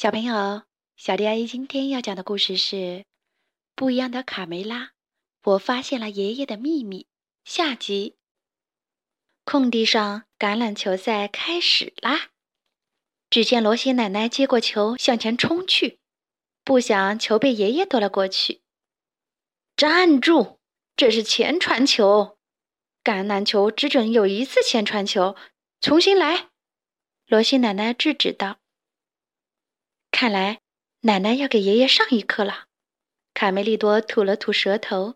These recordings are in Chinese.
小朋友，小迪阿姨今天要讲的故事是《不一样的卡梅拉》。我发现了爷爷的秘密。下集。空地上橄榄球赛开始啦！只见罗西奶奶接过球向前冲去，不想球被爷爷夺了过去。站住！这是前传球，橄榄球只准有一次前传球，重新来！罗西奶奶制止道。看来奶奶要给爷爷上一课了。卡梅利多吐了吐舌头。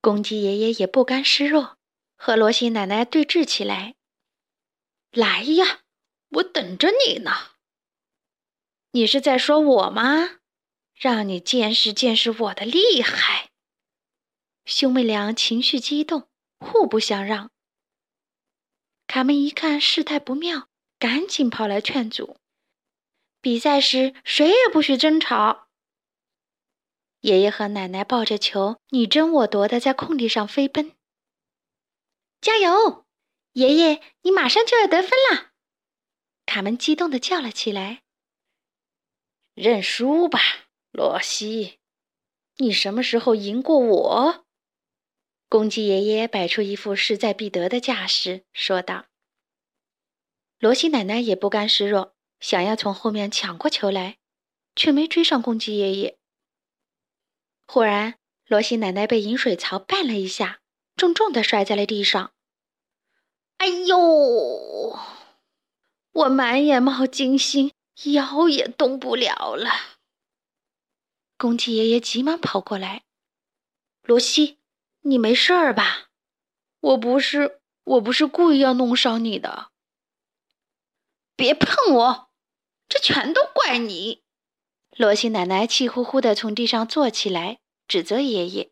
公鸡爷爷也不甘示弱，和罗西奶奶对峙起来。来呀，我等着你呢。你是在说我吗？让你见识见识我的厉害。兄妹俩情绪激动，互不相让。卡门一看事态不妙，赶紧跑来劝阻。比赛时，谁也不许争吵。爷爷和奶奶抱着球，你争我夺的在空地上飞奔。加油，爷爷，你马上就要得分了！卡门激动地叫了起来。认输吧，罗西，你什么时候赢过我？公鸡爷爷摆出一副势在必得的架势，说道。罗西奶奶也不甘示弱。想要从后面抢过球来，却没追上公鸡爷爷。忽然，罗西奶奶被饮水槽绊了一下，重重的摔在了地上。哎呦！我满眼冒金星，腰也动不了了。公鸡爷爷急忙跑过来：“罗西，你没事儿吧？我不是，我不是故意要弄伤你的。别碰我！”这全都怪你！罗西奶奶气呼呼地从地上坐起来，指责爷爷：“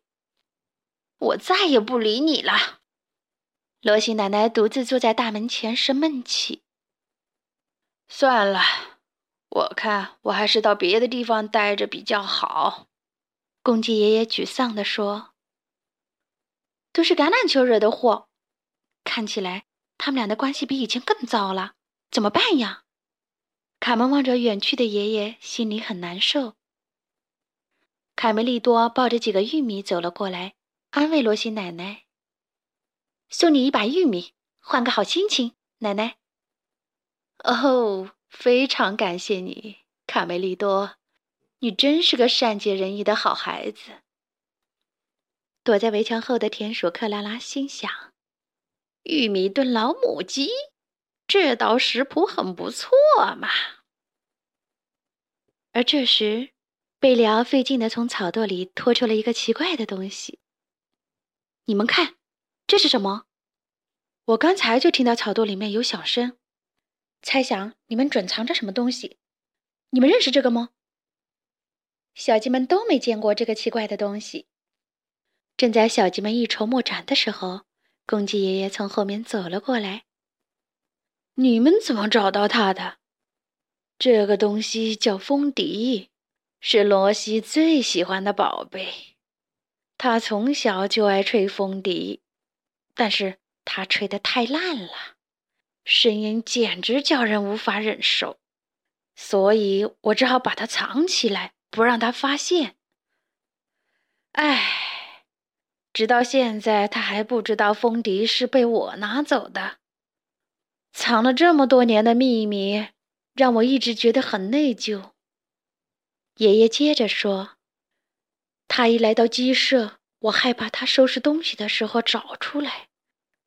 我再也不理你了。”罗西奶奶独自坐在大门前生闷气。算了，我看我还是到别的地方待着比较好。”公鸡爷爷沮丧地说：“都是橄榄球惹的祸，看起来他们俩的关系比以前更糟了，怎么办呀？”卡门望着远去的爷爷，心里很难受。卡梅利多抱着几个玉米走了过来，安慰罗西奶奶：“送你一把玉米，换个好心情，奶奶。”哦，非常感谢你，卡梅利多，你真是个善解人意的好孩子。躲在围墙后的田鼠克拉拉心想：“玉米炖老母鸡。”这道食谱很不错嘛。而这时，贝里奥费劲地从草垛里拖出了一个奇怪的东西。你们看，这是什么？我刚才就听到草垛里面有响声，猜想你们准藏着什么东西。你们认识这个吗？小鸡们都没见过这个奇怪的东西。正在小鸡们一筹莫展的时候，公鸡爷爷从后面走了过来。你们怎么找到他的？这个东西叫风笛，是罗西最喜欢的宝贝。他从小就爱吹风笛，但是他吹得太烂了，声音简直叫人无法忍受。所以我只好把它藏起来，不让他发现。唉，直到现在，他还不知道风笛是被我拿走的。藏了这么多年的秘密，让我一直觉得很内疚。爷爷接着说：“他一来到鸡舍，我害怕他收拾东西的时候找出来，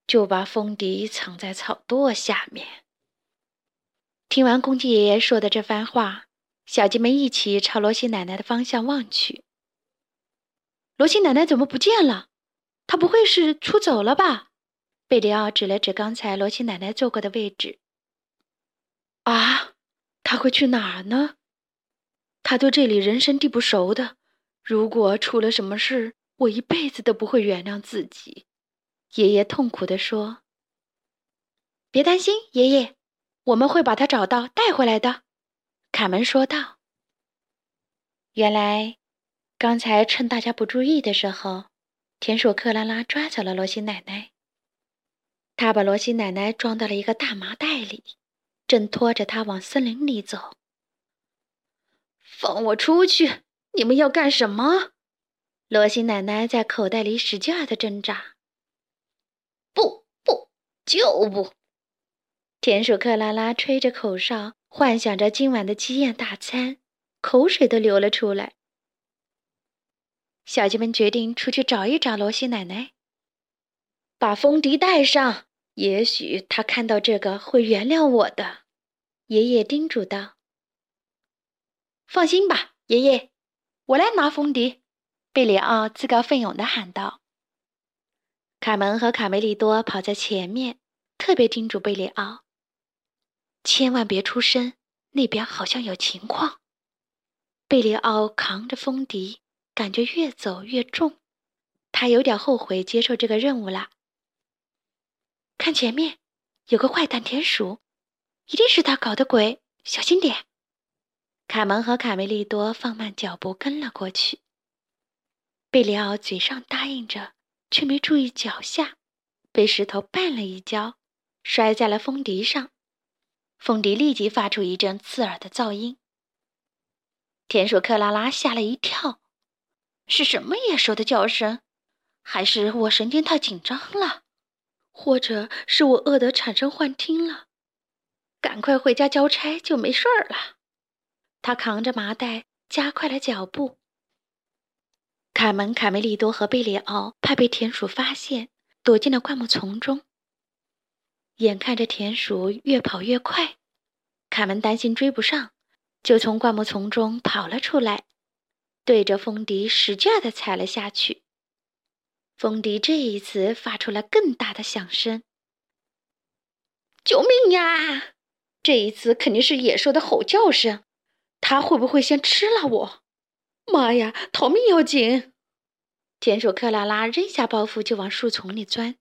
就把风笛藏在草垛下面。”听完公鸡爷爷说的这番话，小鸡们一起朝罗西奶奶的方向望去。罗西奶奶怎么不见了？她不会是出走了吧？贝里奥指了指刚才罗西奶奶坐过的位置。啊，他会去哪儿呢？他对这里人生地不熟的，如果出了什么事，我一辈子都不会原谅自己。爷爷痛苦地说：“别担心，爷爷，我们会把他找到，带回来的。”卡门说道。原来，刚才趁大家不注意的时候，田鼠克拉拉抓走了罗西奶奶。他把罗西奶奶装到了一个大麻袋里，正拖着她往森林里走。放我出去！你们要干什么？罗西奶奶在口袋里使劲儿的挣扎。不不，就不！田鼠克拉拉吹着口哨，幻想着今晚的鸡宴大餐，口水都流了出来。小鸡们决定出去找一找罗西奶奶，把风笛带上。也许他看到这个会原谅我的。爷爷叮嘱道：“放心吧，爷爷，我来拿风笛。”贝里奥自告奋勇地喊道。卡门和卡梅利多跑在前面，特别叮嘱贝里奥：“千万别出声，那边好像有情况。”贝里奥扛着风笛。感觉越走越重，他有点后悔接受这个任务了。看前面，有个坏蛋田鼠，一定是他搞的鬼，小心点！卡门和卡梅利多放慢脚步跟了过去。贝里奥嘴上答应着，却没注意脚下，被石头绊了一跤，摔在了风笛上，风笛立即发出一阵刺耳的噪音。田鼠克拉拉吓了一跳。是什么野兽的叫声？还是我神经太紧张了？或者是我饿得产生幻听了？赶快回家交差就没事儿了。他扛着麻袋，加快了脚步。卡门、卡梅利多和贝里奥怕被田鼠发现，躲进了灌木丛中。眼看着田鼠越跑越快，卡门担心追不上，就从灌木丛中跑了出来。对着风笛使劲地踩了下去，风笛这一次发出了更大的响声。救命呀！这一次肯定是野兽的吼叫声，它会不会先吃了我？妈呀，逃命要紧！田鼠克拉拉扔下包袱就往树丛里钻。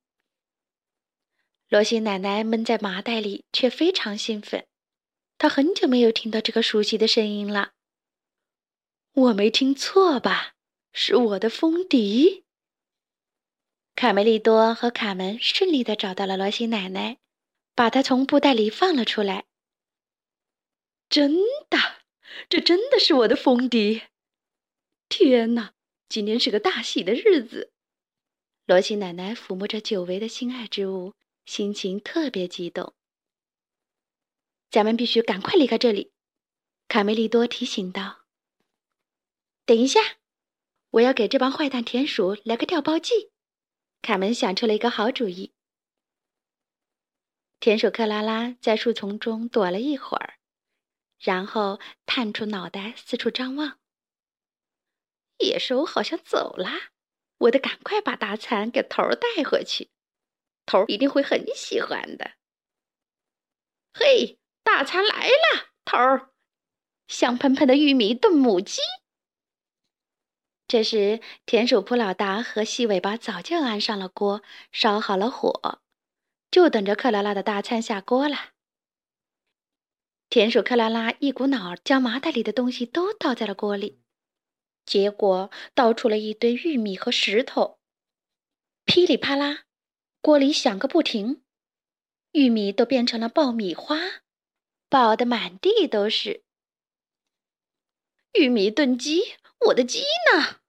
罗西奶奶闷在麻袋里，却非常兴奋，她很久没有听到这个熟悉的声音了。我没听错吧？是我的风笛。卡梅利多和卡门顺利的找到了罗西奶奶，把她从布袋里放了出来。真的，这真的是我的风笛！天哪，今天是个大喜的日子！罗西奶奶抚摸着久违的心爱之物，心情特别激动。咱们必须赶快离开这里，卡梅利多提醒道。等一下，我要给这帮坏蛋田鼠来个调包计。卡门想出了一个好主意。田鼠克拉拉在树丛中躲了一会儿，然后探出脑袋四处张望。野兽好像走了，我得赶快把大餐给头带回去，头一定会很喜欢的。嘿，大餐来了，头儿，香喷喷的玉米炖母鸡。这时，田鼠普老大和细尾巴早就安上了锅，烧好了火，就等着克拉拉的大餐下锅了。田鼠克拉拉一股脑儿将麻袋里的东西都倒在了锅里，结果倒出了一堆玉米和石头，噼里啪啦，锅里响个不停，玉米都变成了爆米花，爆得满地都是。玉米炖鸡。我的鸡呢？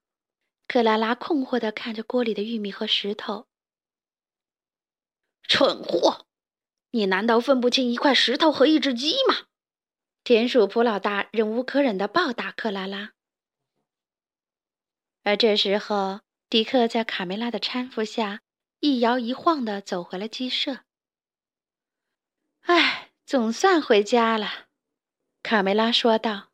克拉拉困惑地看着锅里的玉米和石头。蠢货，你难道分不清一块石头和一只鸡吗？田鼠普老大忍无可忍地暴打克拉拉。而这时候，迪克在卡梅拉的搀扶下，一摇一晃地走回了鸡舍。唉，总算回家了，卡梅拉说道。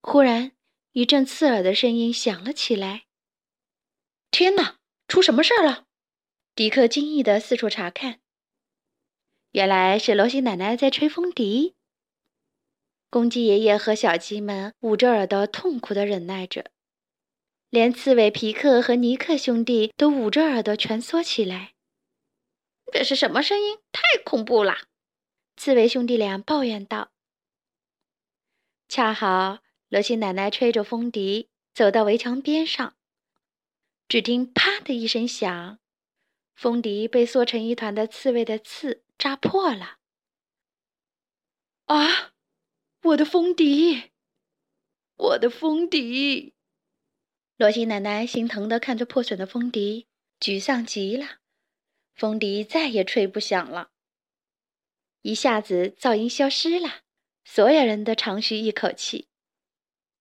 忽然。一阵刺耳的声音响了起来。天哪，出什么事儿了？迪克惊异的四处查看。原来是罗西奶奶在吹风笛。公鸡爷爷和小鸡们捂着耳朵，痛苦的忍耐着。连刺猬皮克和尼克兄弟都捂着耳朵蜷缩起来。这是什么声音？太恐怖了！刺猬兄弟俩抱怨道。恰好。罗西奶奶吹着风笛，走到围墙边上。只听“啪”的一声响，风笛被缩成一团的刺猬的刺扎破了。啊！我的风笛！我的风笛！罗西奶奶心疼地看着破损的风笛，沮丧极了。风笛再也吹不响了。一下子噪音消失了，所有人都长吁一口气，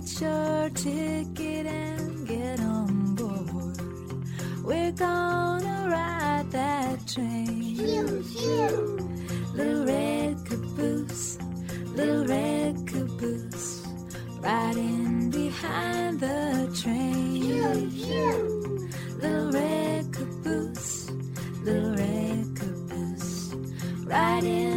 Get your ticket and get on board. We're gonna ride that train. Little red caboose, little red caboose, riding behind the train. Little red caboose, little red caboose, riding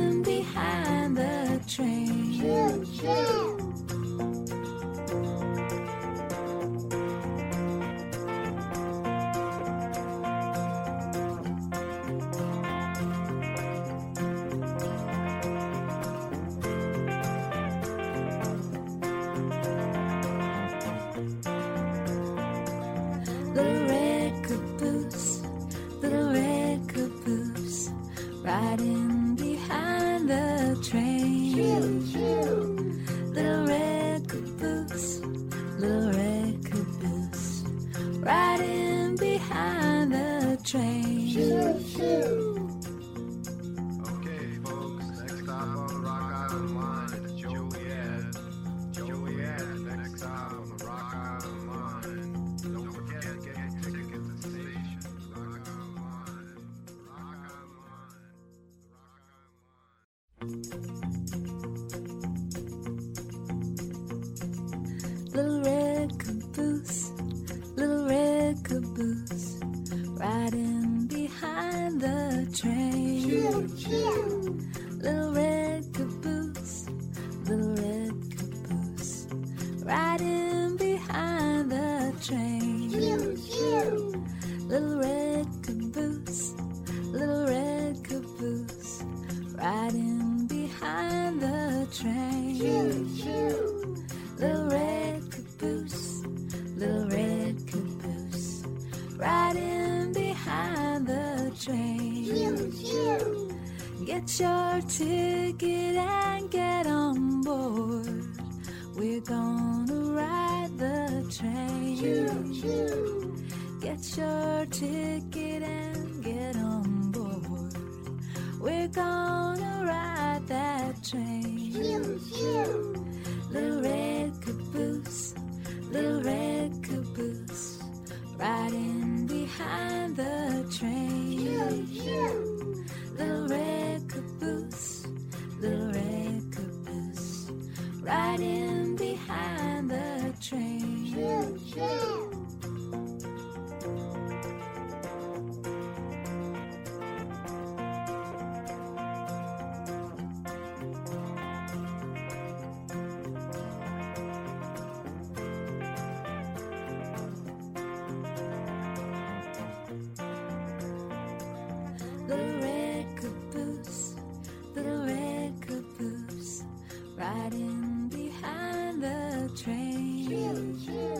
riding Little red caboose, little red caboose, your ticket and get on board. We're gonna ride the train. Get your ticket and get on board. We're gonna ride that train. Little red caboose, little red caboose, riding behind the train. Little red riding behind the train. Little 垂